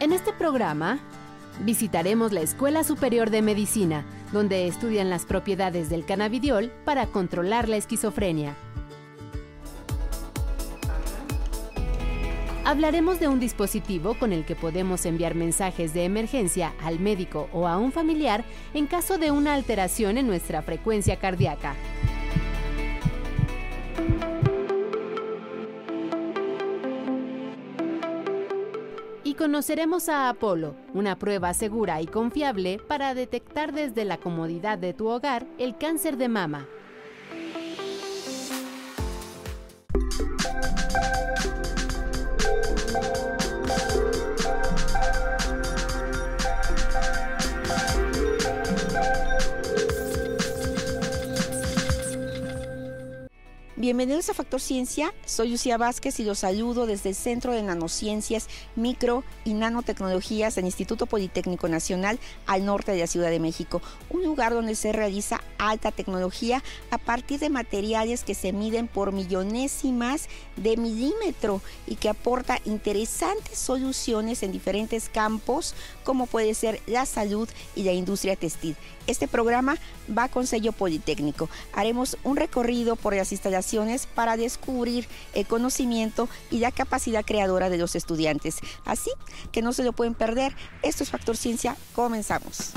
En este programa visitaremos la Escuela Superior de Medicina, donde estudian las propiedades del cannabidiol para controlar la esquizofrenia. Hablaremos de un dispositivo con el que podemos enviar mensajes de emergencia al médico o a un familiar en caso de una alteración en nuestra frecuencia cardíaca. Conoceremos a Apolo, una prueba segura y confiable para detectar desde la comodidad de tu hogar el cáncer de mama. Bienvenidos a Factor Ciencia, soy Lucía Vázquez y los saludo desde el Centro de Nanociencias, Micro y Nanotecnologías del Instituto Politécnico Nacional al norte de la Ciudad de México, un lugar donde se realiza alta tecnología a partir de materiales que se miden por millonésimas de milímetro y que aporta interesantes soluciones en diferentes campos como puede ser la salud y la industria textil. Este programa va con sello Politécnico. Haremos un recorrido por las instalaciones para descubrir el conocimiento y la capacidad creadora de los estudiantes. Así que no se lo pueden perder. Esto es Factor Ciencia. Comenzamos.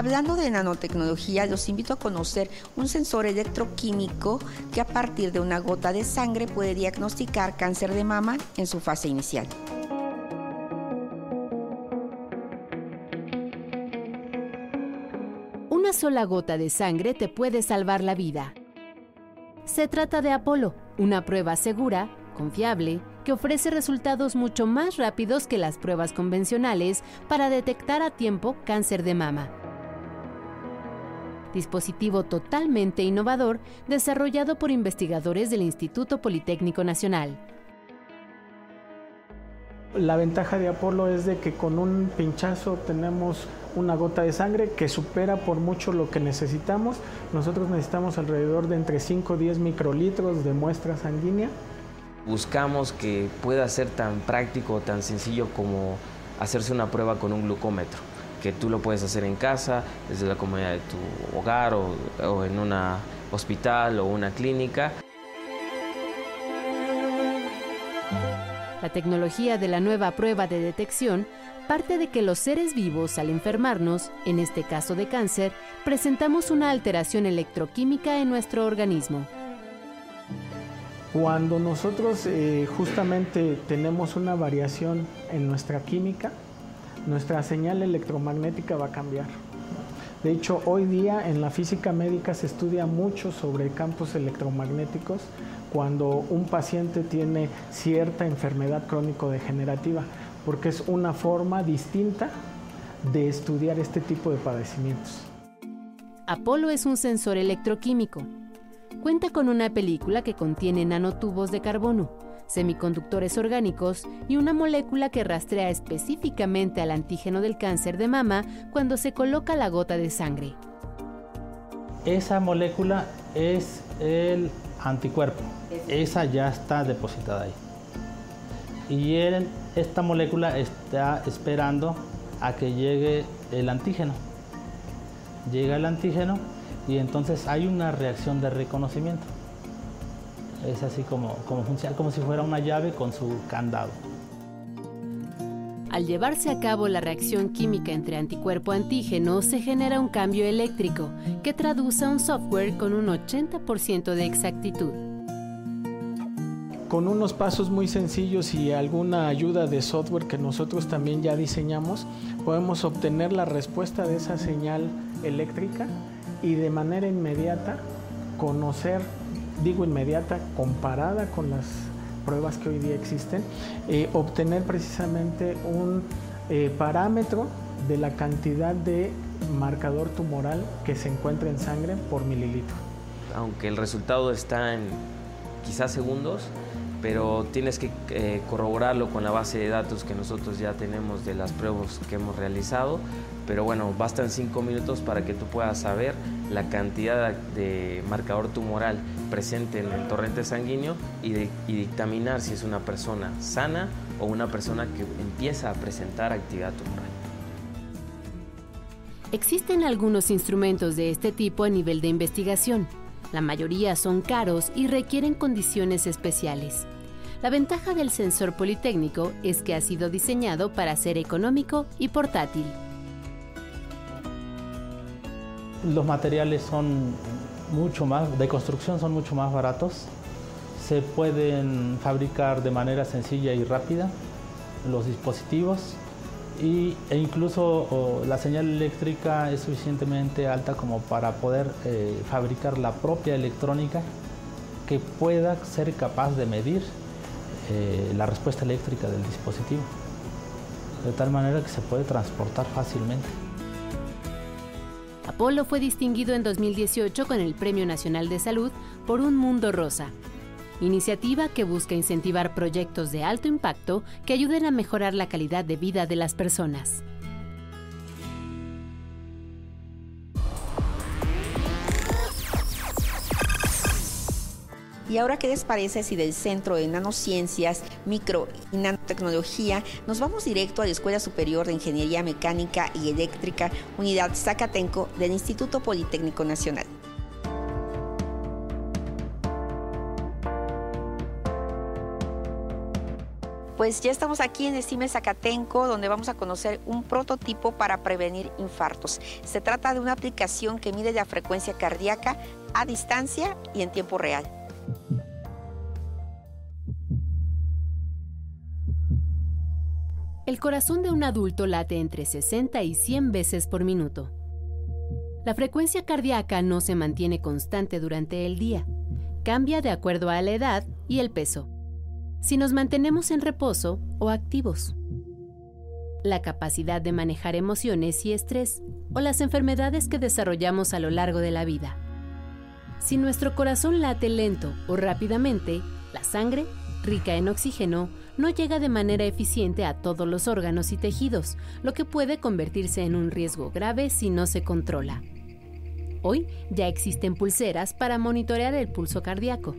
Hablando de nanotecnología, los invito a conocer un sensor electroquímico que a partir de una gota de sangre puede diagnosticar cáncer de mama en su fase inicial. Una sola gota de sangre te puede salvar la vida. Se trata de Apolo, una prueba segura, confiable, que ofrece resultados mucho más rápidos que las pruebas convencionales para detectar a tiempo cáncer de mama dispositivo totalmente innovador desarrollado por investigadores del Instituto Politécnico Nacional. La ventaja de Apolo es de que con un pinchazo tenemos una gota de sangre que supera por mucho lo que necesitamos. Nosotros necesitamos alrededor de entre 5 y 10 microlitros de muestra sanguínea. Buscamos que pueda ser tan práctico, o tan sencillo como hacerse una prueba con un glucómetro que tú lo puedes hacer en casa, desde la comodidad de tu hogar o, en un hospital o una clínica. La tecnología de la nueva prueba de detección parte de que los seres vivos al enfermarnos, en este caso de cáncer, presentamos una alteración electroquímica en nuestro organismo. Cuando nosotros eh, justamente tenemos una variación en nuestra química, nuestra señal electromagnética va a cambiar. De hecho, hoy día en la física médica se estudia mucho sobre campos electromagnéticos cuando un paciente tiene cierta enfermedad crónico-degenerativa, porque es una forma distinta de estudiar este tipo de padecimientos. Apolo es un sensor electroquímico. Cuenta con una película que contiene nanotubos de carbono semiconductores orgánicos y una molécula que rastrea específicamente al antígeno del cáncer de mama cuando se coloca la gota de sangre. Esa molécula es el anticuerpo. Esa ya está depositada ahí. Y esta molécula está esperando a que llegue el antígeno. Llega el antígeno y entonces hay una reacción de reconocimiento. Es así como, como funciona, como si fuera una llave con su candado. Al llevarse a cabo la reacción química entre anticuerpo-antígeno, se genera un cambio eléctrico que traduce a un software con un 80% de exactitud. Con unos pasos muy sencillos y alguna ayuda de software que nosotros también ya diseñamos, podemos obtener la respuesta de esa señal eléctrica y de manera inmediata conocer digo inmediata, comparada con las pruebas que hoy día existen, eh, obtener precisamente un eh, parámetro de la cantidad de marcador tumoral que se encuentra en sangre por mililitro. Aunque el resultado está en quizás segundos, pero tienes que eh, corroborarlo con la base de datos que nosotros ya tenemos de las pruebas que hemos realizado. Pero bueno, bastan cinco minutos para que tú puedas saber la cantidad de marcador tumoral presente en el torrente sanguíneo y, y dictaminar si es una persona sana o una persona que empieza a presentar actividad tumoral. Existen algunos instrumentos de este tipo a nivel de investigación. La mayoría son caros y requieren condiciones especiales. La ventaja del sensor politécnico es que ha sido diseñado para ser económico y portátil. Los materiales son mucho más, de construcción son mucho más baratos. Se pueden fabricar de manera sencilla y rápida los dispositivos y, e incluso la señal eléctrica es suficientemente alta como para poder eh, fabricar la propia electrónica que pueda ser capaz de medir eh, la respuesta eléctrica del dispositivo, de tal manera que se puede transportar fácilmente. Apolo fue distinguido en 2018 con el Premio Nacional de Salud por Un Mundo Rosa, iniciativa que busca incentivar proyectos de alto impacto que ayuden a mejorar la calidad de vida de las personas. Y ahora, ¿qué les parece si del Centro de Nanociencias, Micro y Nanotecnología nos vamos directo a la Escuela Superior de Ingeniería Mecánica y Eléctrica, Unidad Zacatenco del Instituto Politécnico Nacional? Pues ya estamos aquí en Estime Zacatenco, donde vamos a conocer un prototipo para prevenir infartos. Se trata de una aplicación que mide la frecuencia cardíaca a distancia y en tiempo real. El corazón de un adulto late entre 60 y 100 veces por minuto. La frecuencia cardíaca no se mantiene constante durante el día. Cambia de acuerdo a la edad y el peso si nos mantenemos en reposo o activos. La capacidad de manejar emociones y estrés o las enfermedades que desarrollamos a lo largo de la vida. Si nuestro corazón late lento o rápidamente, la sangre, rica en oxígeno, no llega de manera eficiente a todos los órganos y tejidos, lo que puede convertirse en un riesgo grave si no se controla. Hoy ya existen pulseras para monitorear el pulso cardíaco.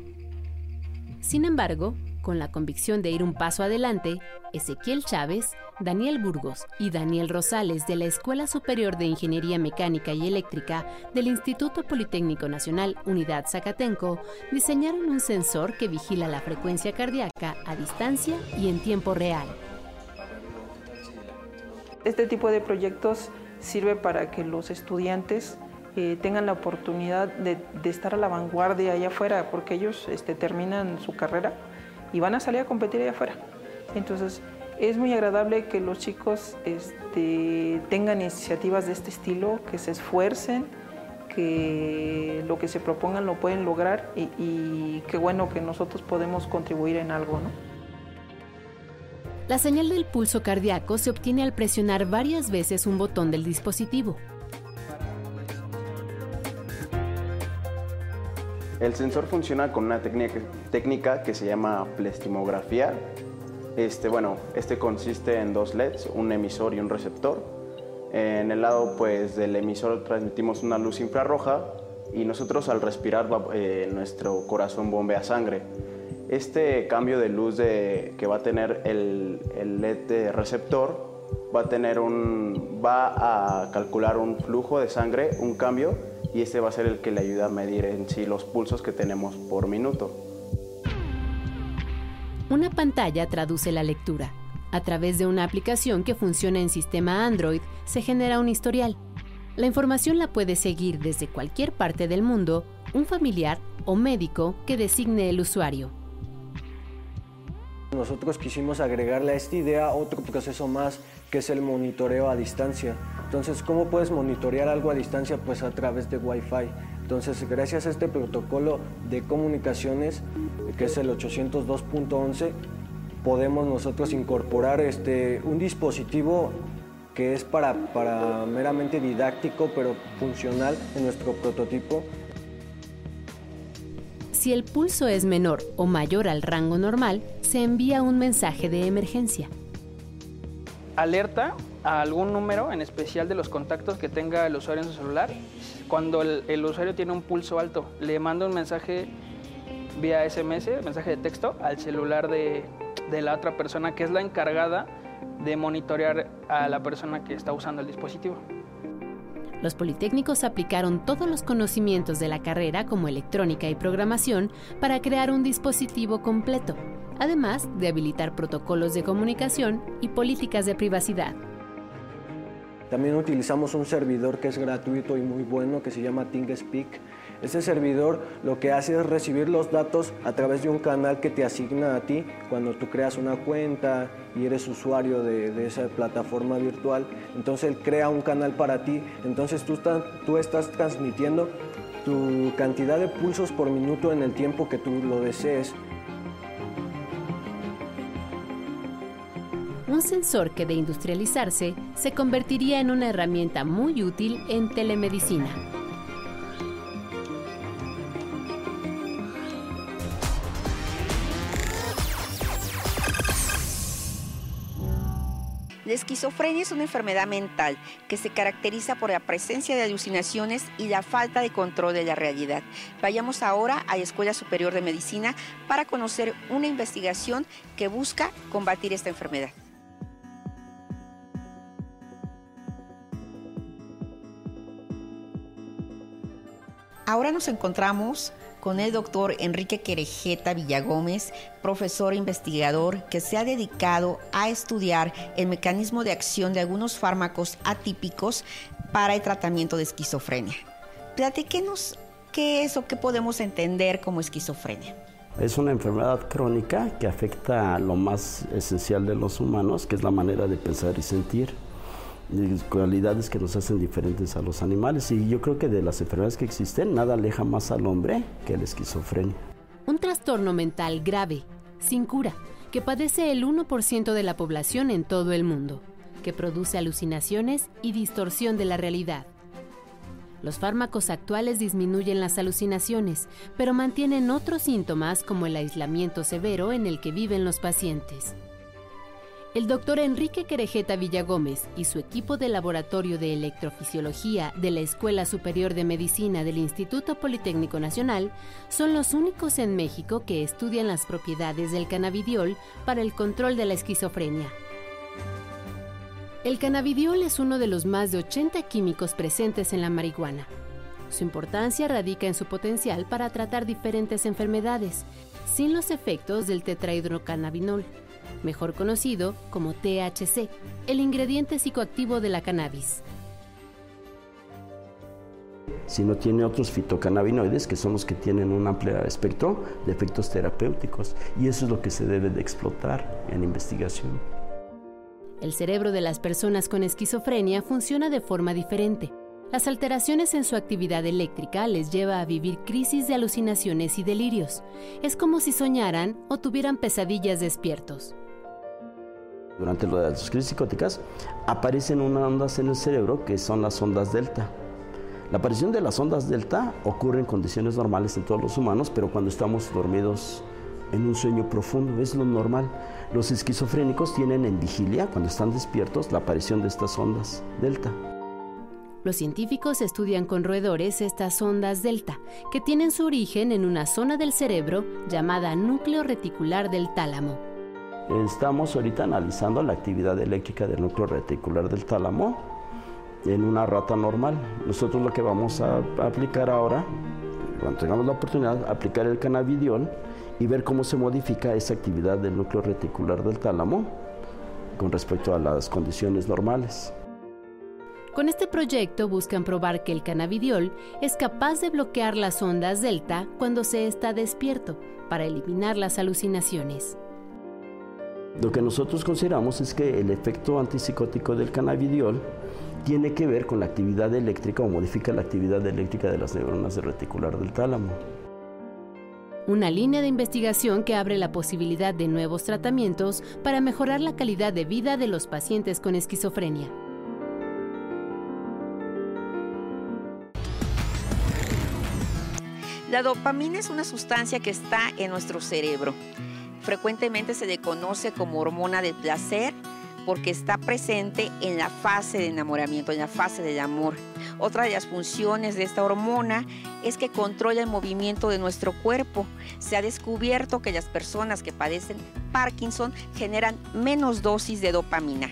Sin embargo, con la convicción de ir un paso adelante, Ezequiel Chávez, Daniel Burgos y Daniel Rosales de la Escuela Superior de Ingeniería Mecánica y Eléctrica del Instituto Politécnico Nacional Unidad Zacatenco diseñaron un sensor que vigila la frecuencia cardíaca a distancia y en tiempo real. Este tipo de proyectos sirve para que los estudiantes eh, tengan la oportunidad de, estar a la vanguardia allá afuera, porque ellos este, terminan su carrera y van a salir a competir allá afuera. Entonces, es muy agradable que los chicos este, tengan iniciativas de este estilo, que se esfuercen, que lo que se propongan lo pueden lograr y, y qué bueno que nosotros podemos contribuir en algo, ¿no? La señal del pulso cardíaco se obtiene al presionar varias veces un botón del dispositivo. El sensor funciona con una técnica, que se llama plastimografía. Este, bueno, este consiste en dos LEDs, un emisor y un receptor. En el lado pues, del emisor transmitimos una luz infrarroja y nosotros al respirar eh, nuestro corazón bombea sangre. Este cambio de luz de, que va a tener el, LED receptor va a, tener un, va a calcular un flujo de sangre, un cambio y este va a ser el que le ayuda a medir en sí los pulsos que tenemos por minuto. Una pantalla traduce la lectura. A través de una aplicación que funciona en sistema Android, se genera un historial. La información la puede seguir desde cualquier parte del mundo un familiar o médico que designe el usuario. Nosotros quisimos agregarle a esta idea otro proceso más, que es el monitoreo a distancia. Entonces, ¿cómo puedes monitorear algo a distancia? Pues a través de Wi-Fi. Entonces, gracias a este protocolo de comunicaciones, que es el 802.11, podemos nosotros incorporar este, un dispositivo que es para, para meramente didáctico, pero funcional en nuestro prototipo Si el pulso es menor o mayor al rango normal, se envía un mensaje de emergencia. Alerta a algún número, en especial de los contactos que tenga el usuario en su celular. Cuando el, usuario tiene un pulso alto, le manda un mensaje vía SMS, mensaje de texto, al celular de, de la otra persona que es la encargada de monitorear a la persona que está usando el dispositivo. Los politécnicos aplicaron todos los conocimientos de la carrera como electrónica y programación para crear un dispositivo completo, además de habilitar protocolos de comunicación y políticas de privacidad. También utilizamos un servidor que es gratuito y muy bueno que se llama ThinkSpeak. Este servidor lo que hace es recibir los datos a través de un canal que te asigna a ti cuando tú creas una cuenta y eres usuario de, esa plataforma virtual. Entonces él crea un canal para ti. Entonces tú, tú estás transmitiendo tu cantidad de pulsos por minuto en el tiempo que tú lo desees. un sensor que de industrializarse se convertiría en una herramienta muy útil en telemedicina. La esquizofrenia es una enfermedad mental que se caracteriza por la presencia de alucinaciones y la falta de control de la realidad. Vayamos ahora a la Escuela Superior de Medicina para conocer una investigación que busca combatir esta enfermedad. Ahora nos encontramos con el doctor Enrique Querejeta Villagómez, profesor e investigador que se ha dedicado a estudiar el mecanismo de acción de algunos fármacos atípicos para el tratamiento de esquizofrenia. Platíquenos qué es o qué podemos entender como esquizofrenia. Es una enfermedad crónica que afecta a lo más esencial de los humanos, que es la manera de pensar y sentir cualidades que nos hacen diferentes a los animales. Y yo creo que de las enfermedades que existen, nada aleja más al hombre que la esquizofrenia. Un trastorno mental grave, sin cura, que padece el 1% de la población en todo el mundo, que produce alucinaciones y distorsión de la realidad. Los fármacos actuales disminuyen las alucinaciones, pero mantienen otros síntomas como el aislamiento severo en el que viven los pacientes. El doctor Enrique Querejeta Villagómez y su equipo de laboratorio de electrofisiología de la Escuela Superior de Medicina del Instituto Politécnico Nacional son los únicos en México que estudian las propiedades del cannabidiol para el control de la esquizofrenia. El cannabidiol es uno de los más de 80 químicos presentes en la marihuana. Su importancia radica en su potencial para tratar diferentes enfermedades, sin los efectos del tetrahidrocannabinol mejor conocido como THC, el ingrediente psicoactivo de la cannabis. Si no tiene otros fitocannabinoides, que son los que tienen un amplio espectro de efectos terapéuticos, y eso es lo que se debe de explotar en investigación. El cerebro de las personas con esquizofrenia funciona de forma diferente. Las alteraciones en su actividad eléctrica les lleva a vivir crisis de alucinaciones y delirios. Es como si soñaran o tuvieran pesadillas despiertos. Durante las crisis psicóticas aparecen unas ondas en el cerebro que son las ondas delta. La aparición de las ondas delta ocurre en condiciones normales en todos los humanos, pero cuando estamos dormidos en un sueño profundo, es lo normal. Los esquizofrénicos tienen en vigilia, cuando están despiertos, la aparición de estas ondas delta. Los científicos estudian con roedores estas ondas delta, que tienen su origen en una zona del cerebro llamada núcleo reticular del tálamo. Estamos ahorita analizando la actividad eléctrica del núcleo reticular del tálamo en una rata normal. Nosotros lo que vamos a aplicar ahora, cuando tengamos la oportunidad, aplicar el cannabidiol y ver cómo se modifica esa actividad del núcleo reticular del tálamo con respecto a las condiciones normales. Con este proyecto buscan probar que el cannabidiol es capaz de bloquear las ondas delta cuando se está despierto para eliminar las alucinaciones. Lo que nosotros consideramos es que el efecto antipsicótico del cannabidiol tiene que ver con la actividad eléctrica o modifica la actividad eléctrica de las neuronas reticular del tálamo. Una línea de investigación que abre la posibilidad de nuevos tratamientos para mejorar la calidad de vida de los pacientes con esquizofrenia. La dopamina es una sustancia que está en nuestro cerebro. Frecuentemente se le conoce como hormona del placer porque está presente en la fase de enamoramiento, en la fase del amor. Otra de las funciones de esta hormona es que controla el movimiento de nuestro cuerpo. Se ha descubierto que las personas que padecen Parkinson generan menos dosis de dopamina.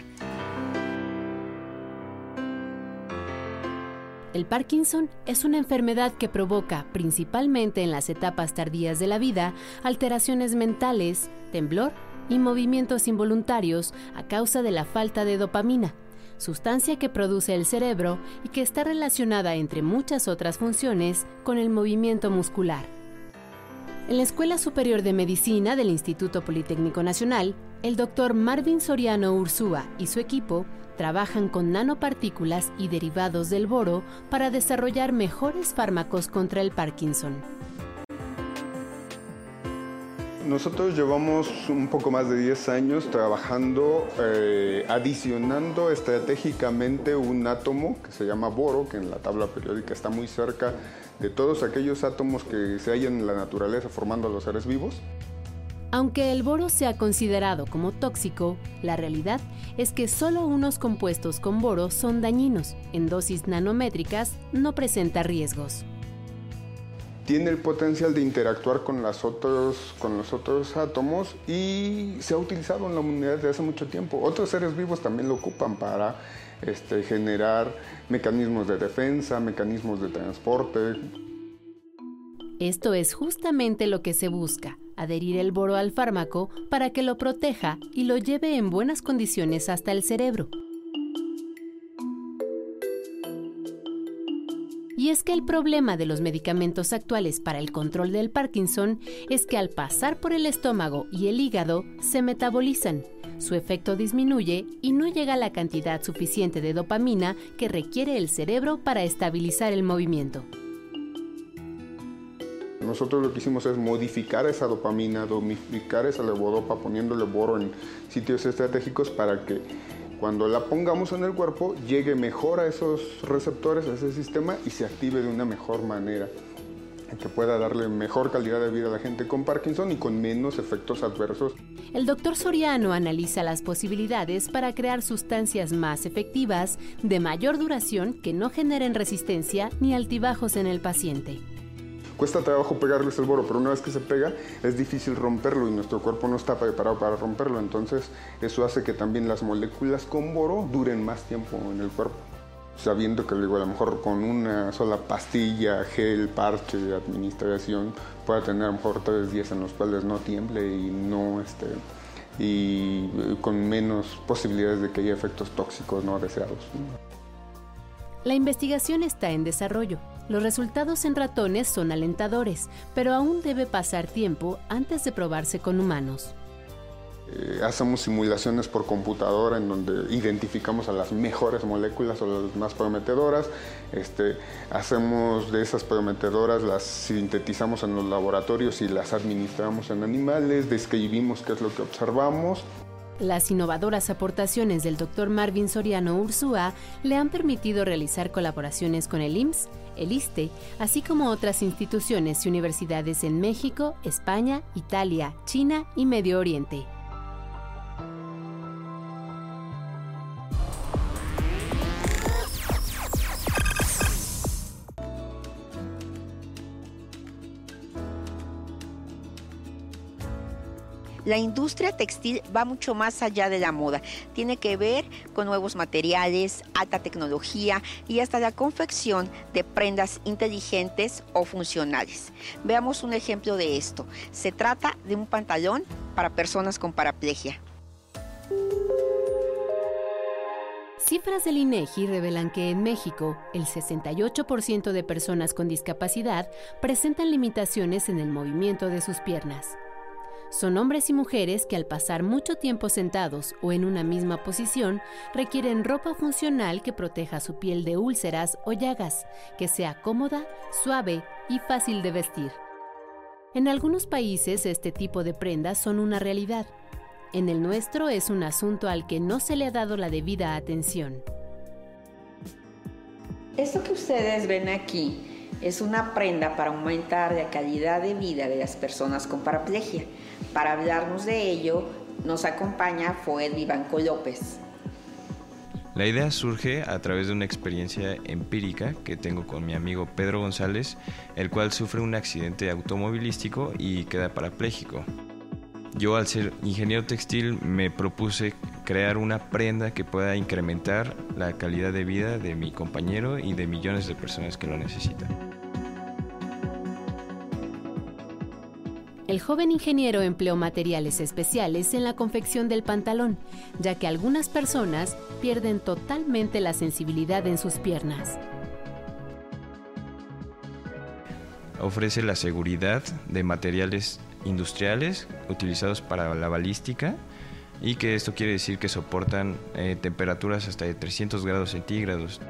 El Parkinson es una enfermedad que provoca, principalmente en las etapas tardías de la vida, alteraciones mentales, temblor y movimientos involuntarios a causa de la falta de dopamina, sustancia que produce el cerebro y que está relacionada, entre muchas otras funciones, con el movimiento muscular. En la Escuela Superior de Medicina del Instituto Politécnico Nacional, el doctor Marvin Soriano Ursúa y su equipo trabajan con nanopartículas y derivados del boro para desarrollar mejores fármacos contra el Parkinson. Nosotros llevamos un poco más de 10 años trabajando, eh, adicionando estratégicamente un átomo que se llama boro, que en la tabla periódica está muy cerca de todos aquellos átomos que se hallan en la naturaleza formando a los seres vivos. Aunque el boro sea considerado como tóxico, la realidad es que solo unos compuestos con boro son dañinos. En dosis nanométricas no presenta riesgos. Tiene el potencial de interactuar con, otros, con los otros átomos y se ha utilizado en la humanidad desde hace mucho tiempo. Otros seres vivos también lo ocupan para este, generar mecanismos de defensa, mecanismos de transporte. Esto es justamente lo que se busca adherir el boro al fármaco para que lo proteja y lo lleve en buenas condiciones hasta el cerebro. Y es que el problema de los medicamentos actuales para el control del Parkinson es que al pasar por el estómago y el hígado se metabolizan, su efecto disminuye y no llega la cantidad suficiente de dopamina que requiere el cerebro para estabilizar el movimiento. Nosotros lo que hicimos es modificar esa dopamina, modificar esa levodopa poniéndole boro en sitios estratégicos para que cuando la pongamos en el cuerpo llegue mejor a esos receptores, a ese sistema y se active de una mejor manera que pueda darle mejor calidad de vida a la gente con Parkinson y con menos efectos adversos. El doctor Soriano analiza las posibilidades para crear sustancias más efectivas, de mayor duración, que no generen resistencia ni altibajos en el paciente. Cuesta trabajo pegarles el boro, pero una vez que se pega es difícil romperlo y nuestro cuerpo no está preparado para romperlo. Entonces eso hace que también las moléculas con boro duren más tiempo en el cuerpo. Sabiendo que luego a lo mejor con una sola pastilla, gel, parche, administración, pueda tener a lo mejor tres días en los cuales no tiemble y no este, y con menos posibilidades de que haya efectos tóxicos no deseados. La investigación está en desarrollo. Los resultados en ratones son alentadores, pero aún debe pasar tiempo antes de probarse con humanos. Eh, hacemos simulaciones por computadora en donde identificamos a las mejores moléculas o las más prometedoras. Este, hacemos de esas prometedoras, las sintetizamos en los laboratorios y las administramos en animales, describimos qué es lo que observamos las innovadoras aportaciones del Dr. Marvin Soriano Ursúa le han permitido realizar colaboraciones con el IMSS, el ISTE, así como otras instituciones y universidades en México, España, Italia, China y Medio Oriente. La industria textil va mucho más allá de la moda. Tiene que ver con nuevos materiales, alta tecnología y hasta la confección de prendas inteligentes o funcionales. Veamos un ejemplo de esto. Se trata de un pantalón para personas con paraplegia. Cifras del INEGI revelan que en México el 68% de personas con discapacidad presentan limitaciones en el movimiento de sus piernas. Son hombres y mujeres que al pasar mucho tiempo sentados o en una misma posición requieren ropa funcional que proteja su piel de úlceras o llagas, que sea cómoda, suave y fácil de vestir. En algunos países este tipo de prendas son una realidad. En el nuestro es un asunto al que no se le ha dado la debida atención. Esto que ustedes ven aquí Es una prenda para aumentar la calidad de vida de las personas con paraplegia. Para hablarnos de ello, nos acompaña Foed Vivanco López. La idea surge a través de una experiencia empírica que tengo con mi amigo Pedro González, el cual sufre un accidente automovilístico y queda parapléjico. Yo al ser ingeniero textil me propuse crear una prenda que pueda incrementar la calidad de vida de mi compañero y de millones de personas que lo necesitan. El joven ingeniero empleó materiales especiales en la confección del pantalón, ya que algunas personas pierden totalmente la sensibilidad en sus piernas. Ofrece la seguridad de materiales industriales utilizados para la balística y que esto quiere decir que soportan eh, temperaturas hasta de 300 grados centígrados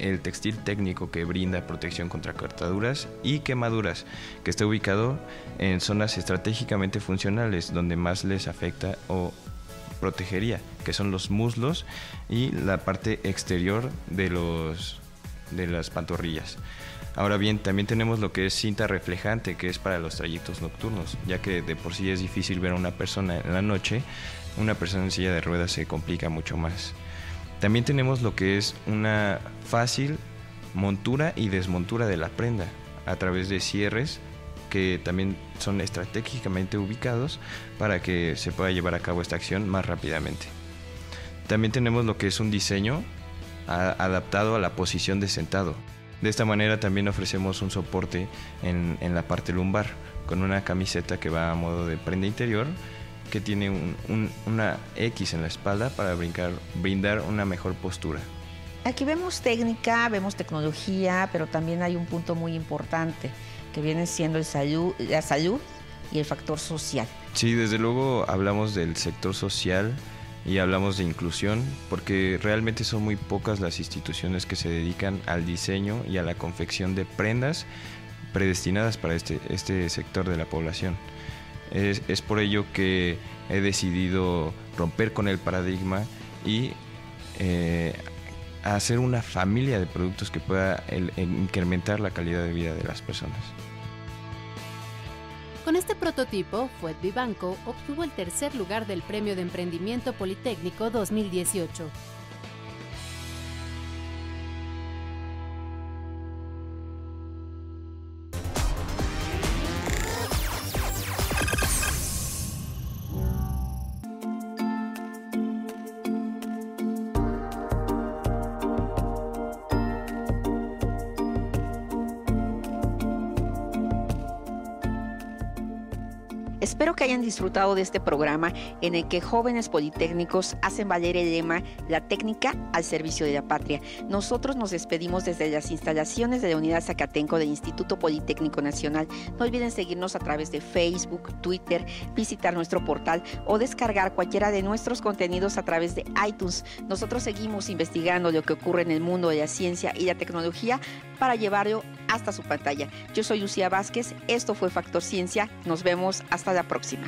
el textil técnico que brinda protección contra cortaduras y quemaduras, que está ubicado en zonas estratégicamente funcionales donde más les afecta o protegería, que son los muslos y la parte exterior de, los, de las pantorrillas. Ahora bien, también tenemos lo que es cinta reflejante, que es para los trayectos nocturnos, ya que de por sí es difícil ver a una persona en la noche, una persona en silla de ruedas se complica mucho más. También tenemos lo que es una fácil montura y desmontura de la prenda a través de cierres que también son estratégicamente ubicados para que se pueda llevar a cabo esta acción más rápidamente. También tenemos lo que es un diseño adaptado a la posición de sentado. De esta manera también ofrecemos un soporte en, en la parte lumbar con una camiseta que va a modo de prenda interior que tiene una X en la espalda para brincar, brindar una mejor postura. Aquí vemos técnica, vemos tecnología, pero también hay un punto muy importante que viene siendo el salud, la salud y el factor social. Sí, desde luego hablamos del sector social y hablamos de inclusión porque realmente son muy pocas las instituciones que se dedican al diseño y a la confección de prendas predestinadas para este, este sector de la población. Es, por ello que he decidido romper con el paradigma y eh, hacer una familia de productos que pueda incrementar la calidad de vida de las personas. Con este prototipo, Fuet Vivanco obtuvo el tercer lugar del Premio de Emprendimiento Politécnico 2018. Que hayan disfrutado de este programa en el que jóvenes politécnicos hacen valer el lema La técnica al servicio de la patria. Nosotros nos despedimos desde las instalaciones de la Unidad Zacatenco del Instituto Politécnico Nacional. No olviden seguirnos a través de Facebook, Twitter, visitar nuestro portal o descargar cualquiera de nuestros contenidos a través de iTunes. Nosotros seguimos investigando lo que ocurre en el mundo de la ciencia y la tecnología para llevarlo hasta su pantalla. Yo soy Lucía Vázquez, esto fue Factor Ciencia, nos vemos hasta la próxima.